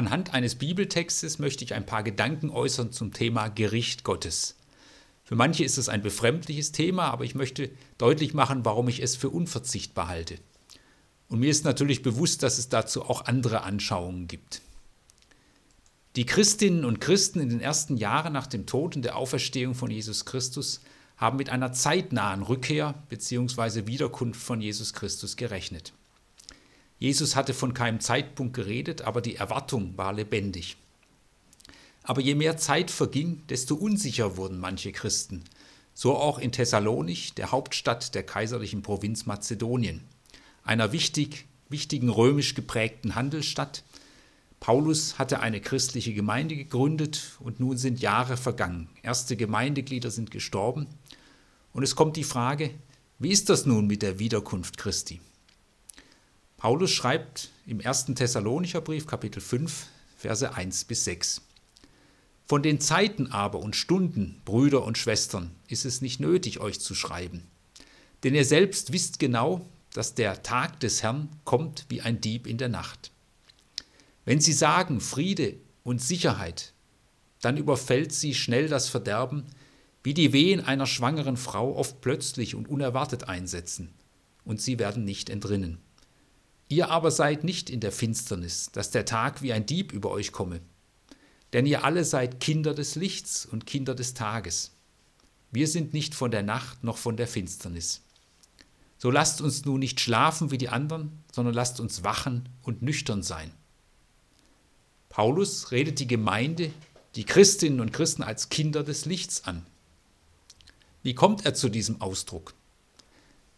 Anhand eines Bibeltextes möchte ich ein paar Gedanken äußern zum Thema Gericht Gottes. Für manche ist es ein befremdliches Thema, aber ich möchte deutlich machen, warum ich es für unverzichtbar halte. Und mir ist natürlich bewusst, dass es dazu auch andere Anschauungen gibt. Die Christinnen und Christen in den ersten Jahren nach dem Tod und der Auferstehung von Jesus Christus haben mit einer zeitnahen Rückkehr bzw. Wiederkunft von Jesus Christus gerechnet. Jesus hatte von keinem Zeitpunkt geredet, aber die Erwartung war lebendig. Aber je mehr Zeit verging, desto unsicher wurden manche Christen, so auch in Thessalonich, der Hauptstadt der kaiserlichen Provinz Mazedonien, einer wichtig, wichtigen römisch geprägten Handelsstadt. Paulus hatte eine christliche Gemeinde gegründet und nun sind Jahre vergangen. Erste Gemeindeglieder sind gestorben und es kommt die Frage, wie ist das nun mit der Wiederkunft Christi? Paulus schreibt im ersten Thessalonicher Brief, Kapitel 5, Verse 1 bis 6. Von den Zeiten aber und Stunden, Brüder und Schwestern, ist es nicht nötig, euch zu schreiben. Denn ihr selbst wisst genau, dass der Tag des Herrn kommt wie ein Dieb in der Nacht. Wenn sie sagen Friede und Sicherheit, dann überfällt sie schnell das Verderben, wie die Wehen einer schwangeren Frau oft plötzlich und unerwartet einsetzen, und sie werden nicht entrinnen. Ihr aber seid nicht in der Finsternis, dass der Tag wie ein Dieb über euch komme. Denn ihr alle seid Kinder des Lichts und Kinder des Tages. Wir sind nicht von der Nacht noch von der Finsternis. So lasst uns nun nicht schlafen wie die anderen, sondern lasst uns wachen und nüchtern sein. Paulus redet die Gemeinde, die Christinnen und Christen als Kinder des Lichts an. Wie kommt er zu diesem Ausdruck?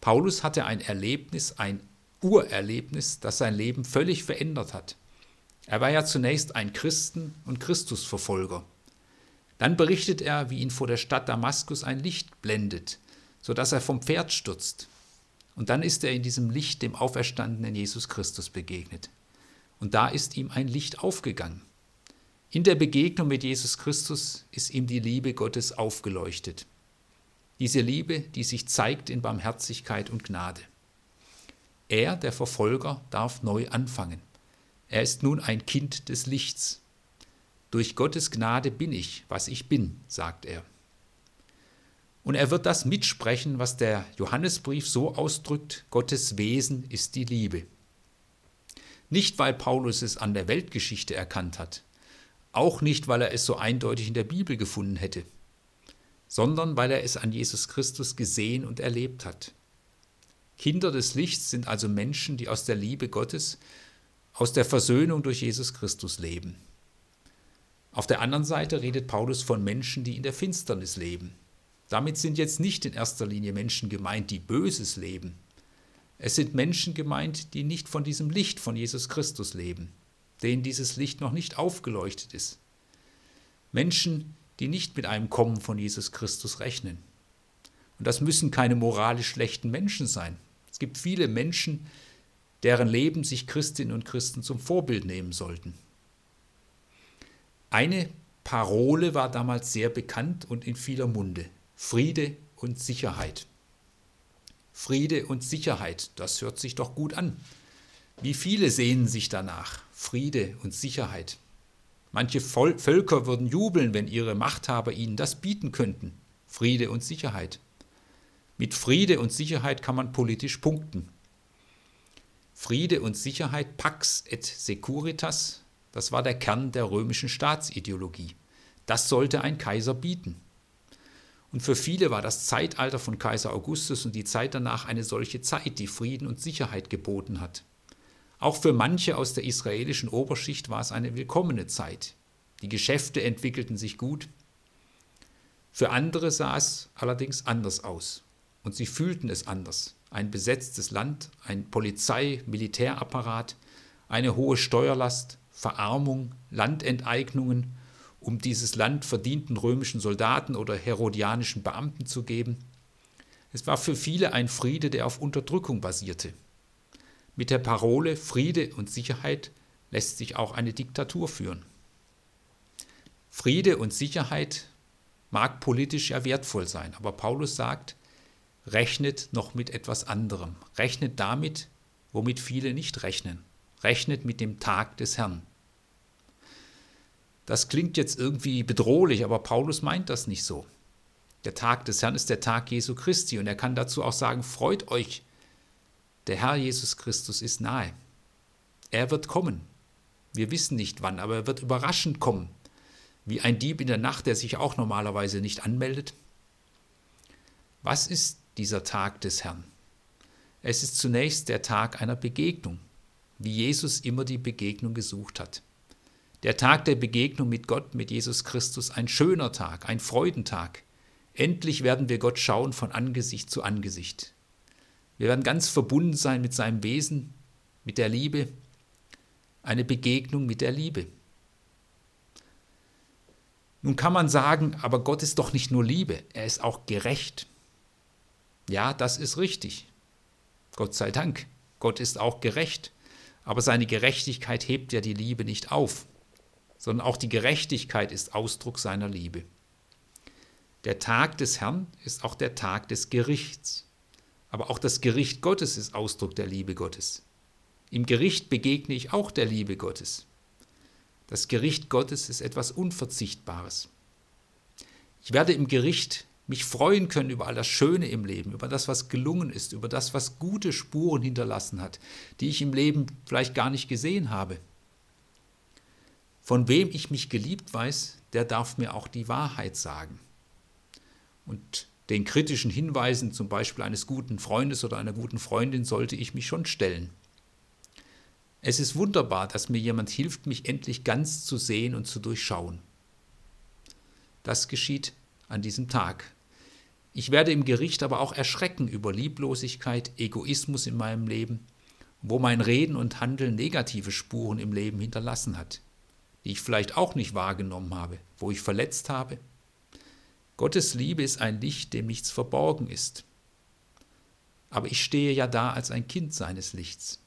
Paulus hatte ein Erlebnis, ein Urerlebnis, das sein Leben völlig verändert hat. Er war ja zunächst ein Christen und Christusverfolger. Dann berichtet er, wie ihn vor der Stadt Damaskus ein Licht blendet, so dass er vom Pferd stürzt. Und dann ist er in diesem Licht dem auferstandenen Jesus Christus begegnet. Und da ist ihm ein Licht aufgegangen. In der Begegnung mit Jesus Christus ist ihm die Liebe Gottes aufgeleuchtet. Diese Liebe, die sich zeigt in Barmherzigkeit und Gnade. Er, der Verfolger, darf neu anfangen. Er ist nun ein Kind des Lichts. Durch Gottes Gnade bin ich, was ich bin, sagt er. Und er wird das mitsprechen, was der Johannesbrief so ausdrückt, Gottes Wesen ist die Liebe. Nicht, weil Paulus es an der Weltgeschichte erkannt hat, auch nicht, weil er es so eindeutig in der Bibel gefunden hätte sondern weil er es an Jesus Christus gesehen und erlebt hat. Kinder des Lichts sind also Menschen, die aus der Liebe Gottes, aus der Versöhnung durch Jesus Christus leben. Auf der anderen Seite redet Paulus von Menschen, die in der Finsternis leben. Damit sind jetzt nicht in erster Linie Menschen gemeint, die Böses leben. Es sind Menschen gemeint, die nicht von diesem Licht von Jesus Christus leben, denen dieses Licht noch nicht aufgeleuchtet ist. Menschen, die nicht mit einem Kommen von Jesus Christus rechnen. Und das müssen keine moralisch schlechten Menschen sein. Es gibt viele Menschen, deren Leben sich Christinnen und Christen zum Vorbild nehmen sollten. Eine Parole war damals sehr bekannt und in vieler Munde. Friede und Sicherheit. Friede und Sicherheit, das hört sich doch gut an. Wie viele sehnen sich danach? Friede und Sicherheit. Manche Völker würden jubeln, wenn ihre Machthaber ihnen das bieten könnten. Friede und Sicherheit. Mit Friede und Sicherheit kann man politisch punkten. Friede und Sicherheit, Pax et Securitas, das war der Kern der römischen Staatsideologie. Das sollte ein Kaiser bieten. Und für viele war das Zeitalter von Kaiser Augustus und die Zeit danach eine solche Zeit, die Frieden und Sicherheit geboten hat. Auch für manche aus der israelischen Oberschicht war es eine willkommene Zeit. Die Geschäfte entwickelten sich gut. Für andere sah es allerdings anders aus. Und sie fühlten es anders. Ein besetztes Land, ein Polizei-, Militärapparat, eine hohe Steuerlast, Verarmung, Landenteignungen, um dieses Land verdienten römischen Soldaten oder herodianischen Beamten zu geben. Es war für viele ein Friede, der auf Unterdrückung basierte. Mit der Parole Friede und Sicherheit lässt sich auch eine Diktatur führen. Friede und Sicherheit mag politisch ja wertvoll sein, aber Paulus sagt, rechnet noch mit etwas anderem. Rechnet damit, womit viele nicht rechnen. Rechnet mit dem Tag des Herrn. Das klingt jetzt irgendwie bedrohlich, aber Paulus meint das nicht so. Der Tag des Herrn ist der Tag Jesu Christi und er kann dazu auch sagen, freut euch, der Herr Jesus Christus ist nahe. Er wird kommen. Wir wissen nicht wann, aber er wird überraschend kommen, wie ein Dieb in der Nacht, der sich auch normalerweise nicht anmeldet. Was ist dieser Tag des Herrn? Es ist zunächst der Tag einer Begegnung, wie Jesus immer die Begegnung gesucht hat. Der Tag der Begegnung mit Gott, mit Jesus Christus, ein schöner Tag, ein Freudentag. Endlich werden wir Gott schauen von Angesicht zu Angesicht. Wir werden ganz verbunden sein mit seinem Wesen, mit der Liebe, eine Begegnung mit der Liebe. Nun kann man sagen, aber Gott ist doch nicht nur Liebe, er ist auch gerecht. Ja, das ist richtig. Gott sei Dank, Gott ist auch gerecht, aber seine Gerechtigkeit hebt ja die Liebe nicht auf, sondern auch die Gerechtigkeit ist Ausdruck seiner Liebe. Der Tag des Herrn ist auch der Tag des Gerichts, aber auch das Gericht Gottes ist Ausdruck der Liebe Gottes. Im Gericht begegne ich auch der Liebe Gottes. Das Gericht Gottes ist etwas Unverzichtbares. Ich werde im Gericht mich freuen können über all das Schöne im Leben, über das, was gelungen ist, über das, was gute Spuren hinterlassen hat, die ich im Leben vielleicht gar nicht gesehen habe. Von wem ich mich geliebt weiß, der darf mir auch die Wahrheit sagen. Und den kritischen Hinweisen, zum Beispiel eines guten Freundes oder einer guten Freundin, sollte ich mich schon stellen. Es ist wunderbar, dass mir jemand hilft, mich endlich ganz zu sehen und zu durchschauen. Das geschieht an diesem Tag. Ich werde im Gericht aber auch erschrecken über Lieblosigkeit, Egoismus in meinem Leben, wo mein Reden und Handeln negative Spuren im Leben hinterlassen hat, die ich vielleicht auch nicht wahrgenommen habe, wo ich verletzt habe. Gottes Liebe ist ein Licht, dem nichts verborgen ist. Aber ich stehe ja da als ein Kind seines Lichts.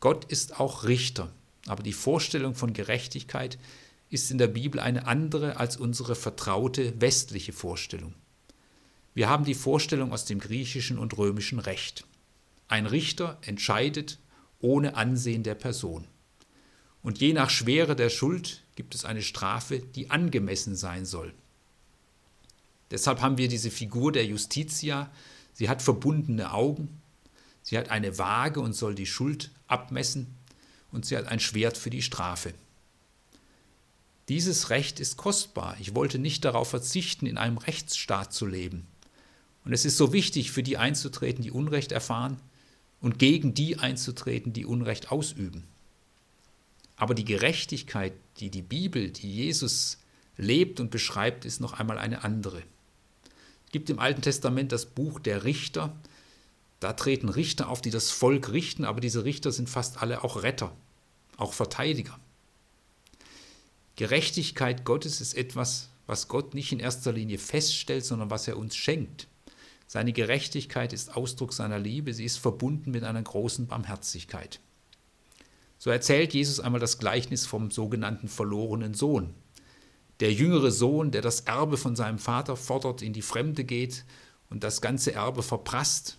Gott ist auch Richter, aber die Vorstellung von Gerechtigkeit ist in der Bibel eine andere als unsere vertraute westliche Vorstellung. Wir haben die Vorstellung aus dem griechischen und römischen Recht. Ein Richter entscheidet ohne Ansehen der Person. Und je nach Schwere der Schuld gibt es eine Strafe, die angemessen sein soll. Deshalb haben wir diese Figur der Justitia. Sie hat verbundene Augen, Sie hat eine Waage und soll die Schuld abmessen und sie hat ein Schwert für die Strafe. Dieses Recht ist kostbar. Ich wollte nicht darauf verzichten, in einem Rechtsstaat zu leben. Und es ist so wichtig, für die einzutreten, die Unrecht erfahren und gegen die einzutreten, die Unrecht ausüben. Aber die Gerechtigkeit, die die Bibel, die Jesus lebt und beschreibt, ist noch einmal eine andere. Es gibt im Alten Testament das Buch der Richter, da treten Richter auf, die das Volk richten, aber diese Richter sind fast alle auch Retter, auch Verteidiger. Gerechtigkeit Gottes ist etwas, was Gott nicht in erster Linie feststellt, sondern was er uns schenkt. Seine Gerechtigkeit ist Ausdruck seiner Liebe, sie ist verbunden mit einer großen Barmherzigkeit. So erzählt Jesus einmal das Gleichnis vom sogenannten verlorenen Sohn. Der jüngere Sohn, der das Erbe von seinem Vater fordert, in die Fremde geht und das ganze Erbe verprasst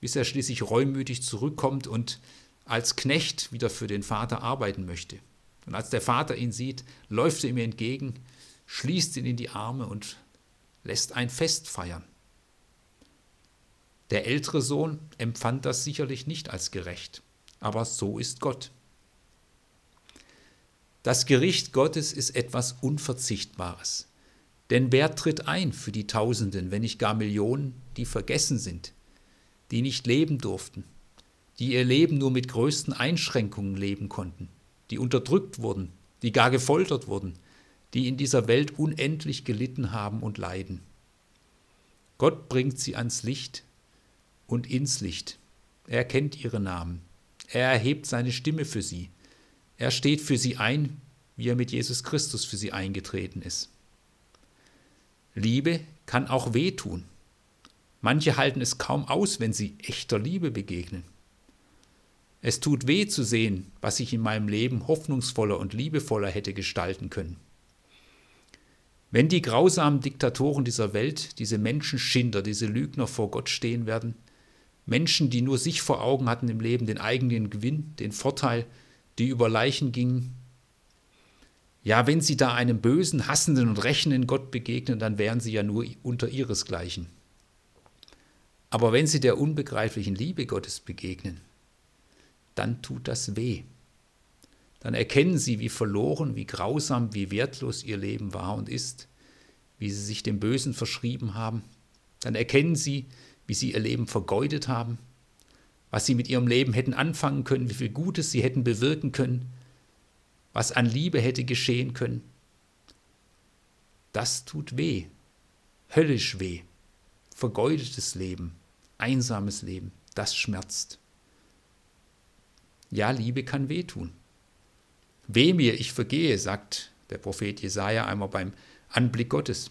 bis er schließlich reumütig zurückkommt und als Knecht wieder für den Vater arbeiten möchte. Und als der Vater ihn sieht, läuft er ihm entgegen, schließt ihn in die Arme und lässt ein Fest feiern. Der ältere Sohn empfand das sicherlich nicht als gerecht, aber so ist Gott. Das Gericht Gottes ist etwas Unverzichtbares. Denn wer tritt ein für die Tausenden, wenn nicht gar Millionen, die vergessen sind, die nicht leben durften, die ihr Leben nur mit größten Einschränkungen leben konnten, die unterdrückt wurden, die gar gefoltert wurden, die in dieser Welt unendlich gelitten haben und leiden. Gott bringt sie ans Licht und ins Licht. Er kennt ihre Namen. Er erhebt seine Stimme für sie. Er steht für sie ein, wie er mit Jesus Christus für sie eingetreten ist. Liebe kann auch wehtun. Manche halten es kaum aus, wenn sie echter Liebe begegnen. Es tut weh zu sehen, was ich in meinem Leben hoffnungsvoller und liebevoller hätte gestalten können. Wenn die grausamen Diktatoren dieser Welt, diese Menschenschinder, diese Lügner vor Gott stehen werden, Menschen, die nur sich vor Augen hatten im Leben, den eigenen Gewinn, den Vorteil, die über Leichen gingen, Ja, wenn Sie da einem bösen, hassenden und rächenden Gott begegnen, dann wären Sie ja nur unter Ihresgleichen. Aber wenn Sie der unbegreiflichen Liebe Gottes begegnen, dann tut das weh. Dann erkennen Sie, wie verloren, wie grausam, wie wertlos Ihr Leben war und ist, wie Sie sich dem Bösen verschrieben haben. Dann erkennen Sie, wie Sie Ihr Leben vergeudet haben, was Sie mit Ihrem Leben hätten anfangen können, wie viel Gutes Sie hätten bewirken können, was an Liebe hätte geschehen können. Das tut weh, höllisch weh, vergeudetes Leben, einsames Leben, das schmerzt. Ja, Liebe kann wehtun. Weh mir, ich vergehe, sagt der Prophet Jesaja einmal beim Anblick Gottes.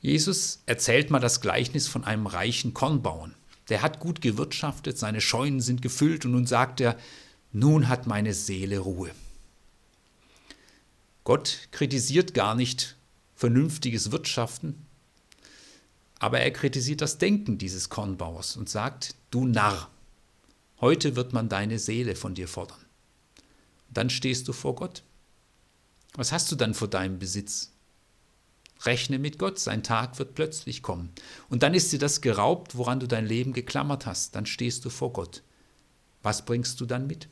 Jesus erzählt mal das Gleichnis von einem reichen Kornbauern. Der hat gut gewirtschaftet, seine Scheunen sind gefüllt und nun sagt er, nun hat meine Seele Ruhe. Gott kritisiert gar nicht vernünftiges Wirtschaften, aber er kritisiert das Denken dieses Kornbauers und sagt, du Narr, heute wird man deine Seele von dir fordern. Dann stehst du vor Gott. Was hast du dann vor deinem Besitz? Rechne mit Gott, sein Tag wird plötzlich kommen. Und dann ist dir das geraubt, woran du dein Leben geklammert hast. Dann stehst du vor Gott. Was bringst du dann mit?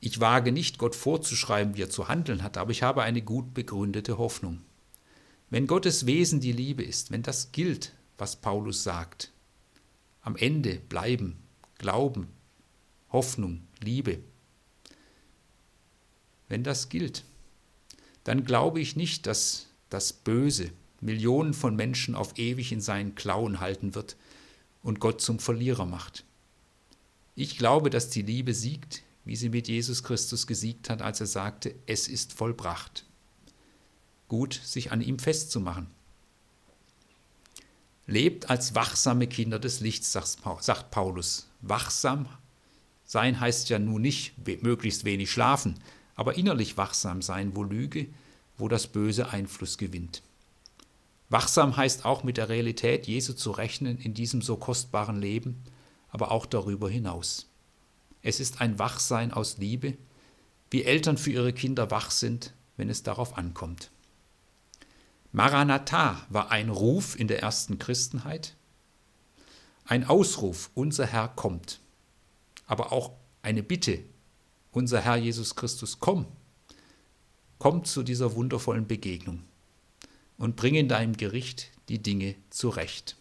Ich wage nicht, Gott vorzuschreiben, wie er zu handeln hat, aber ich habe eine gut begründete Hoffnung. Wenn Gottes Wesen die Liebe ist, wenn das gilt, was Paulus sagt, am Ende bleiben Glauben, Hoffnung, Liebe. Wenn das gilt, dann glaube ich nicht, dass das Böse Millionen von Menschen auf ewig in seinen Klauen halten wird und Gott zum Verlierer macht. Ich glaube, dass die Liebe siegt, wie sie mit Jesus Christus gesiegt hat, als er sagte, es ist vollbracht. Gut, sich an ihm festzumachen. Lebt als wachsame Kinder des Lichts, sagt Paulus. Wachsam sein heißt ja nun nicht möglichst wenig schlafen, aber innerlich wachsam sein, wo Lüge, wo das Böse Einfluss gewinnt. Wachsam heißt auch mit der Realität Jesu zu rechnen in diesem so kostbaren Leben, aber auch darüber hinaus. Es ist ein Wachsein aus Liebe, wie Eltern für ihre Kinder wach sind, wenn es darauf ankommt. Maranatha war ein Ruf in der ersten Christenheit, ein Ausruf, unser Herr kommt, aber auch eine Bitte, unser Herr Jesus Christus, komm, komm zu dieser wundervollen Begegnung und bring in deinem Gericht die Dinge zurecht.